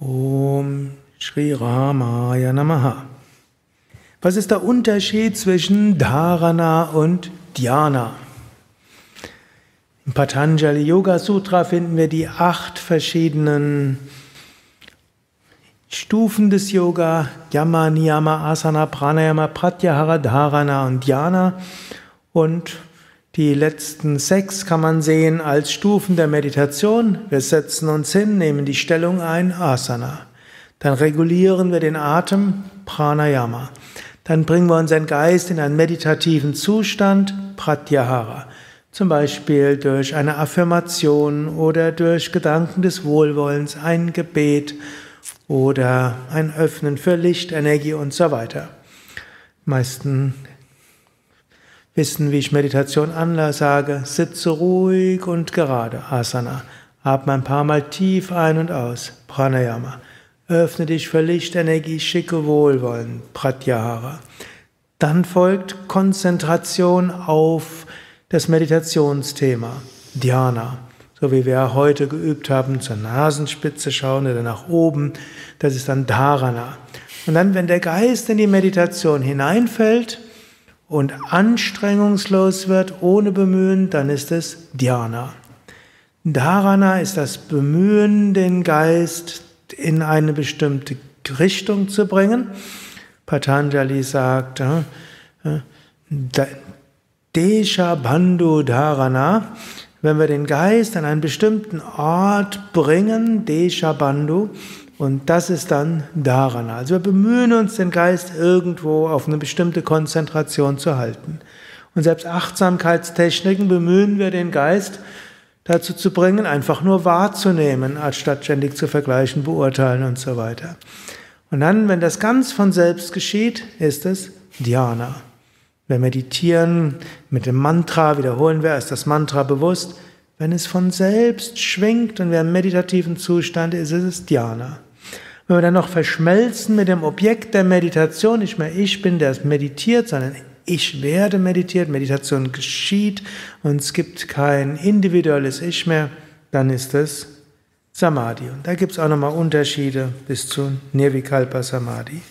Om Shri Ramaya Namaha. Was ist der Unterschied zwischen Dharana und Dhyana? Im Patanjali Yoga Sutra finden wir die acht verschiedenen Stufen des Yoga, Yama, Niyama, Asana, Pranayama, Pratyahara, Dharana und Dhyana. Und die letzten sechs kann man sehen als Stufen der Meditation. Wir setzen uns hin, nehmen die Stellung ein, Asana. Dann regulieren wir den Atem, Pranayama. Dann bringen wir unseren Geist in einen meditativen Zustand, Pratyahara. Zum Beispiel durch eine Affirmation oder durch Gedanken des Wohlwollens, ein Gebet oder ein Öffnen für Lichtenergie und so weiter. Meisten wissen, wie ich Meditation sage, sitze ruhig und gerade, Asana. Atme ein paar Mal tief ein und aus, Pranayama. Öffne dich für Lichtenergie, schicke Wohlwollen, Pratyahara. Dann folgt Konzentration auf das Meditationsthema, Dhyana. So wie wir heute geübt haben, zur Nasenspitze schauen oder nach oben, das ist dann Dharana. Und dann, wenn der Geist in die Meditation hineinfällt, und anstrengungslos wird ohne Bemühen, dann ist es Dhyana. Dharana ist das Bemühen, den Geist in eine bestimmte Richtung zu bringen. Patanjali sagt, äh, äh, Desha Bandhu Dharana, wenn wir den Geist an einen bestimmten Ort bringen, Desha Bandhu, und das ist dann Dharana. Also wir bemühen uns, den Geist irgendwo auf eine bestimmte Konzentration zu halten. Und selbst Achtsamkeitstechniken bemühen wir den Geist dazu zu bringen, einfach nur wahrzunehmen, anstatt ständig zu vergleichen, beurteilen und so weiter. Und dann, wenn das ganz von selbst geschieht, ist es Dhyana. Wir meditieren mit dem Mantra, wiederholen wir erst das Mantra bewusst. Wenn es von selbst schwingt und wir im meditativen Zustand ist, ist es Dhyana. Wenn wir dann noch verschmelzen mit dem Objekt der Meditation, nicht mehr ich bin, der meditiert, sondern ich werde meditiert, Meditation geschieht und es gibt kein individuelles Ich mehr, dann ist es Samadhi. Und da gibt es auch nochmal Unterschiede bis zu Nirvikalpa Samadhi.